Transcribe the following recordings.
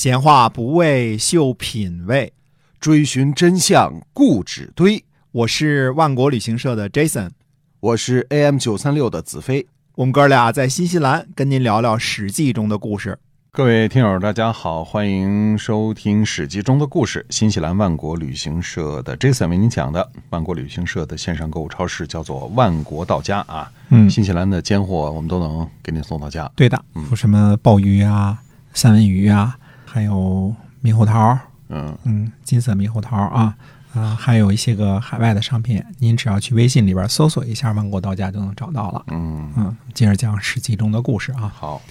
闲话不为秀品味，追寻真相固执堆。我是万国旅行社的 Jason，我是 AM 九三六的子飞。我们哥俩在新西兰跟您聊聊《史记》中的故事。各位听友，大家好，欢迎收听《史记》中的故事。新西兰万国旅行社的 Jason 为您讲的。万国旅行社的线上购物超市叫做万国到家啊。嗯新西兰的尖货我们都能给您送到家。对的，有什么鲍鱼啊、三文鱼啊，还有猕猴桃，嗯，嗯，金色猕猴桃啊，啊，还有一些个海外的商品，您只要去微信里边搜索一下“万国到家”就能找到了。嗯，嗯，接着讲《史记》中的故事啊。好，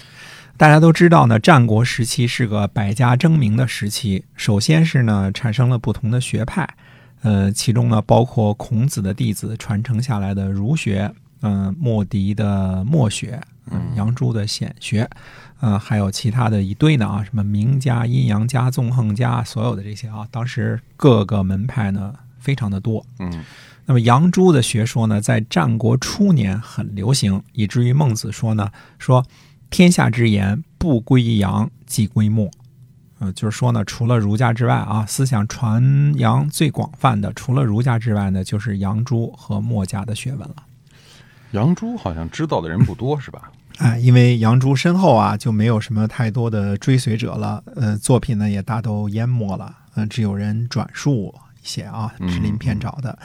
大家都知道呢，战国时期是个百家争鸣的时期。首先是呢，产生了不同的学派，呃，其中呢包括孔子的弟子传承下来的儒学，嗯、莫迪的墨学，嗯，杨朱的显学，呃，还有其他的一堆呢啊，什么名家、阴阳家、纵横家，所有的这些啊，当时各个门派呢非常的多。嗯那么杨朱的学说呢，在战国初年很流行，以至于孟子说呢，说天下之言不归杨即归墨。呃，就是说呢，除了儒家之外啊，思想传扬最广泛的，除了儒家之外呢，就是杨朱和墨家的学问了。杨朱好像知道的人不多是吧？哎，因为杨朱身后啊，就没有什么太多的追随者了，呃，作品呢也大都淹没了，嗯、只有人转述一些啊，嗯支林偏找的，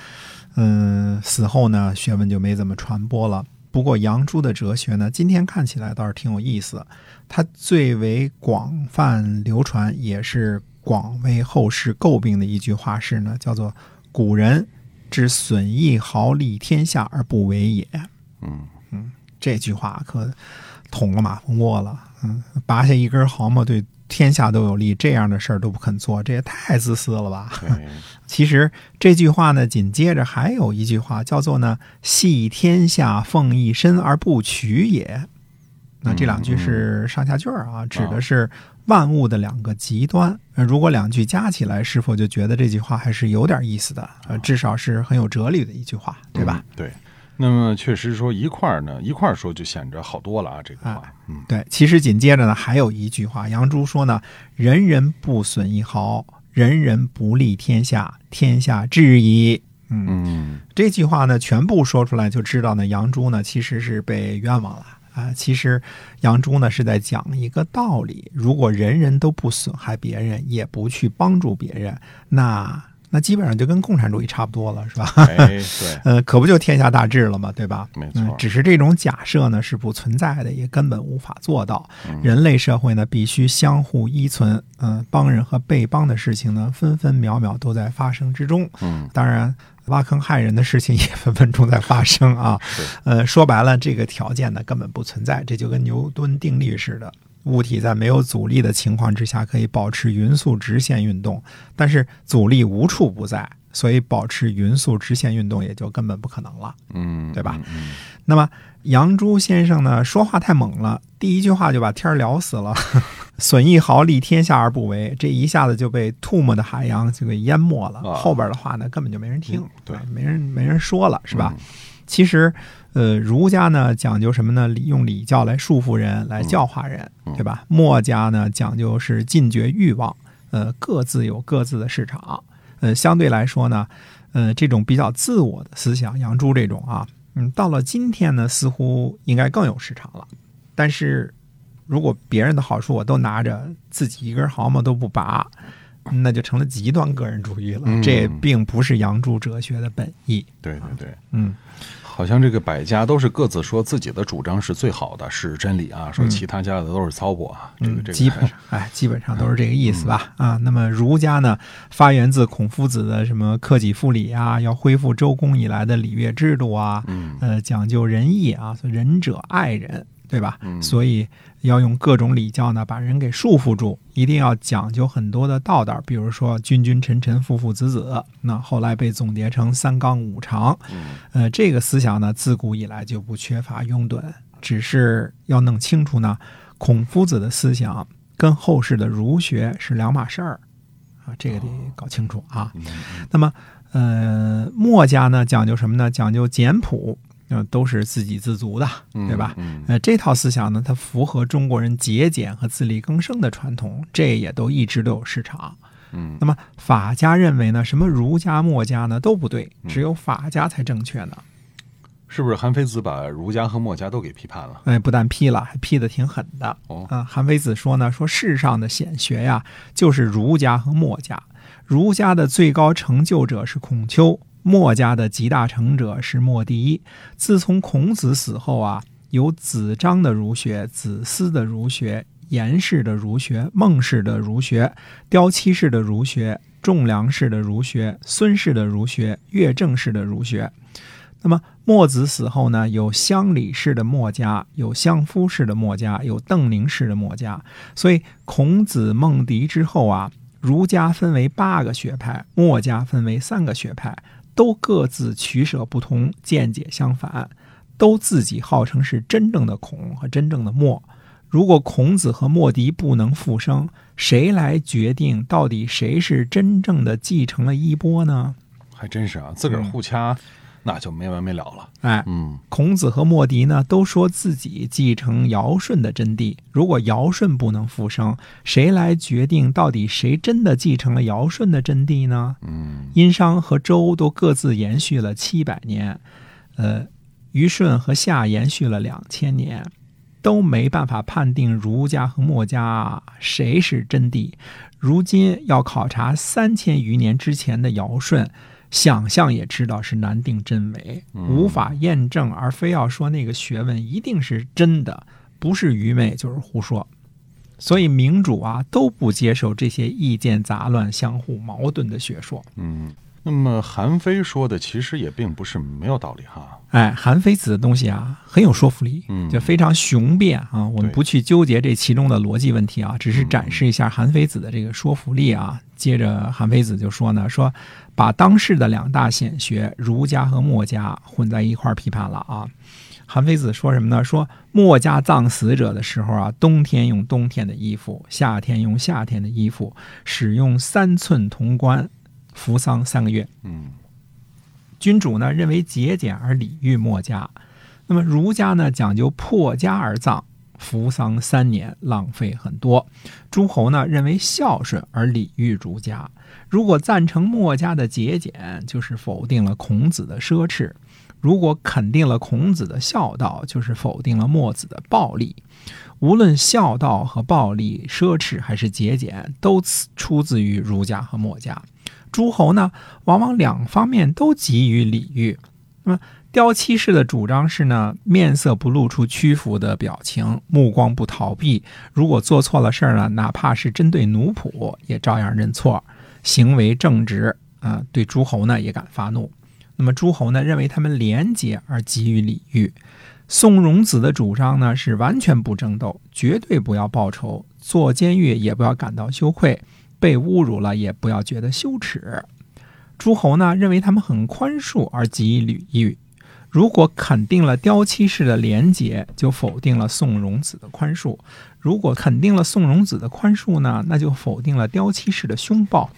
嗯、死后呢，学问就没怎么传播了。不过杨朱的哲学呢，今天看起来倒是挺有意思。它最为广泛流传，也是广为后世诟病的一句话是呢，叫做“古人之损益毫利天下而不为也”。嗯这句话可捅了马蜂窝了。嗯，拔下一根毫毛对天下都有利，这样的事儿都不肯做，这也太自私了吧？其实这句话呢，紧接着还有一句话叫做呢“系天下奉一身而不取也”。那这两句是上下句儿啊，指的是万物的两个极端。呃如果两句加起来，是否就觉得这句话还是有点意思的？呃，至少是很有哲理的一句话，对吧？嗯？对。那么确实说一块儿呢，一块儿说就显着好多了啊，这个话，嗯对，其实紧接着呢，还有一句话，杨朱说呢：“人人不损一毫，人人不利天下，天下治矣。”嗯，嗯这句话呢，全部说出来就知道呢，杨朱呢其实是被冤枉了啊。其实杨朱呢是在讲一个道理：如果人人都不损害别人，也不去帮助别人，那那基本上就跟共产主义差不多了，是吧？哎，对，呃，可不就天下大治了嘛？对吧？没错嗯，只是这种假设呢是不存在的，也根本无法做到。嗯人类社会呢必须相互依存，嗯、帮人和被帮的事情呢分分秒秒都在发生之中。嗯，当然，挖坑害人的事情也分分钟在发生啊。是，呃，说白了，这个条件呢根本不存在，这就跟牛顿定律似的。物体在没有阻力的情况之下，可以保持匀速直线运动，但是阻力无处不在，所以保持匀速直线运动也就根本不可能了。嗯，对吧嗯？那么杨朱先生呢，说话太猛了，第一句话就把天儿聊死了，损一毫利天下而不为，这一下子就被吐沫的海洋就给淹没了。啊后边的话呢，根本就没人听嗯，对啊没人没人说了，是吧？嗯其实，呃，儒家呢讲究什么呢？礼用礼教来束缚人，来教化人，嗯对吧？墨家呢讲究是禁绝欲望，呃，各自有各自的市场。呃，相对来说呢，呃，这种比较自我的思想，杨朱这种啊，嗯，到了今天呢，似乎应该更有市场了。但是，如果别人的好处我都拿着，自己一根毫毛都不拔，那就成了极端个人主义了。嗯这并不是杨朱哲学的本意。对对对。嗯，好像这个百家都是各自说自己的主张是最好的，是真理啊，说其他家的都是糟粕啊。这个嗯，这个基本上，哎，基本上都是这个意思吧？啊，那么儒家呢，发源自孔夫子的什么克己复礼啊，要恢复周公以来的礼乐制度啊，嗯呃，讲究仁义啊，所以仁者爱人，对吧？嗯所以要用各种礼教呢，把人给束缚住，一定要讲究很多的道道，比如说君君臣臣父父子子，那后来被总结成三纲五常。嗯呃，这个思想呢，自古以来就不缺乏拥趸，只是要弄清楚呢，孔夫子的思想跟后世的儒学是两码事儿啊，这个得搞清楚啊。嗯那么，呃，墨家呢讲究什么呢？讲究简朴，呃，都是自给自足的，对吧？嗯呃，这套思想呢，它符合中国人节俭和自力更生的传统，这也都一直都有市场。嗯那么法家认为呢，什么儒家、墨家呢都不对，嗯只有法家才正确呢。是不是韩非子把儒家和墨家都给批判了？哎，不但批了，还批的挺狠的。哦，啊，韩非子说呢，说世上的显学呀，就是儒家和墨家。儒家的最高成就者是孔丘，墨家的集大成者是墨翟一。自从孔子死后啊，有子张的儒学、子思的儒学、颜氏的儒学、孟氏的儒学、雕漆氏的儒学、仲良氏的儒学、孙氏的儒学、乐正氏的儒学。那么墨子死后呢，有乡里式的墨家，有相夫式的墨家，有邓宁式的墨家。所以孔子、孟翟之后啊，儒家分为八个学派，墨家分为三个学派，都各自取舍不同，见解相反，都自己号称是真正的孔和真正的墨。如果孔子和墨翟不能复生，谁来决定到底谁是真正的继承了衣钵呢？还真是啊，自个儿互掐，那就没完没了了。哎，嗯孔子和墨翟呢，都说自己继承尧舜的真谛。如果尧舜不能复生，谁来决定到底谁真的继承了尧舜的真谛呢？嗯殷商和周都各自延续了七百年，呃，虞舜和夏延续了两千年，都没办法判定儒家和墨家谁是真谛。如今要考察三千余年之前的尧舜，想象也知道是难定真伪，无法验证，而非要说那个学问一定是真的，不是愚昧就是胡说。所以民主啊都不接受这些意见杂乱、相互矛盾的学说。嗯。那么韩非说的其实也并不是没有道理哈。哎，韩非子的东西啊很有说服力，嗯就非常雄辩啊。我们不去纠结这其中的逻辑问题啊，只是展示一下韩非子的这个说服力啊。接着韩非子就说呢，说把当世的两大显学儒家和墨家混在一块儿批判了啊。韩非子说什么呢？说墨家葬死者的时候啊，冬天用冬天的衣服，夏天用夏天的衣服，使用三寸铜棺，服丧三个月。嗯君主呢认为节俭而礼遇墨家，那么儒家呢讲究破家而葬，服丧三年，浪费很多。诸侯呢认为孝顺而礼遇儒家。如果赞成墨家的节俭，就是否定了孔子的奢侈；如果肯定了孔子的孝道，就是否定了墨子的暴力。无论孝道和暴力、奢侈还是节俭，都出自于儒家和墨家。诸侯呢，往往两方面都给予礼遇。那么雕漆式的主张是呢，面色不露出屈服的表情，目光不逃避。如果做错了事儿呢，哪怕是针对奴仆，也照样认错，行为正直啊、对诸侯呢也敢发怒。那么诸侯呢，认为他们廉洁而给予礼遇。宋荣子的主张呢是完全不争斗，绝对不要报仇，坐监狱也不要感到羞愧。被侮辱了也不要觉得羞耻。诸侯呢认为他们很宽恕而给予礼遇。如果肯定了雕漆式的廉洁，就否定了宋荣子的宽恕；如果肯定了宋荣子的宽恕呢，那就否定了雕漆式的凶暴。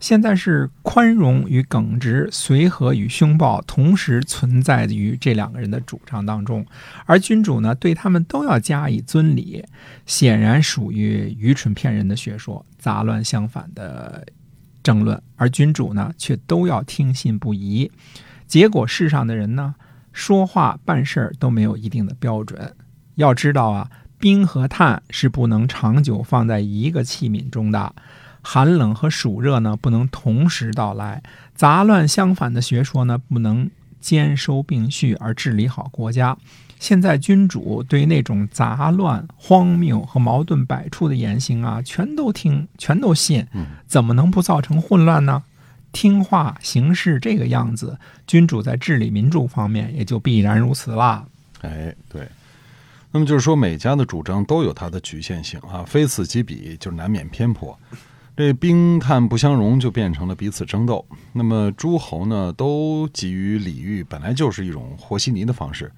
现在是宽容与耿直、随和与凶暴同时存在于这两个人的主张当中，而君主呢对他们都要加以尊礼，显然属于愚蠢骗人的学说，杂乱相反的争论，而君主呢却都要听信不疑。结果世上的人呢，说话办事儿都没有一定的标准。要知道啊，冰和炭是不能长久放在一个器皿中的。寒冷和暑热呢，不能同时到来；杂乱相反的学说呢，不能兼收并蓄而治理好国家。现在君主对那种杂乱、荒谬和矛盾百出的言行啊，全都听，全都信，怎么能不造成混乱呢？听话行事这个样子，君主在治理民众方面也就必然如此啦。哎，对。那么就是说，每家的主张都有它的局限性啊，非此即彼，就难免偏颇。这兵看不相容，就变成了彼此争斗。那么诸侯呢，都给予礼遇，本来就是一种和稀泥的方式，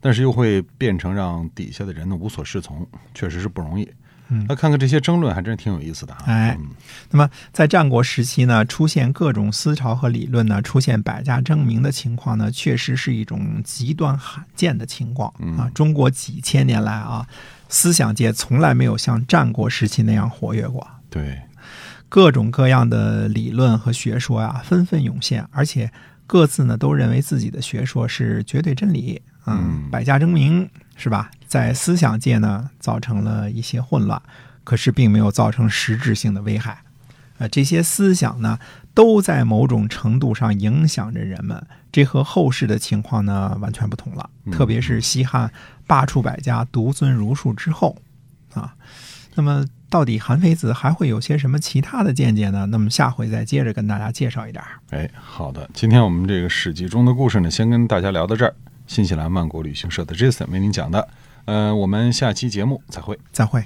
但是又会变成让底下的人呢无所适从，确实是不容易。嗯那看看这些争论，还真是挺有意思的啊。哎嗯那么在战国时期呢，出现各种思潮和理论呢，出现百家争鸣的情况呢，确实是一种极端罕见的情况啊。中国几千年来啊，思想界从来没有像战国时期那样活跃过。对，各种各样的理论和学说啊、纷纷涌现，而且各自呢都认为自己的学说是绝对真理，嗯百家争鸣是吧？在思想界呢造成了一些混乱，可是并没有造成实质性的危害。呃，这些思想呢都在某种程度上影响着人们，这和后世的情况呢完全不同了。嗯特别是西汉罢黜百家、独尊儒术之后，啊，那么到底韩非子还会有些什么其他的见解呢？那么下回再接着跟大家介绍一点儿。哎，好的，今天我们这个史记中的故事呢，先跟大家聊到这儿。新西兰万国旅行社的 Jason 为您讲的，呃，我们下期节目再会。再会。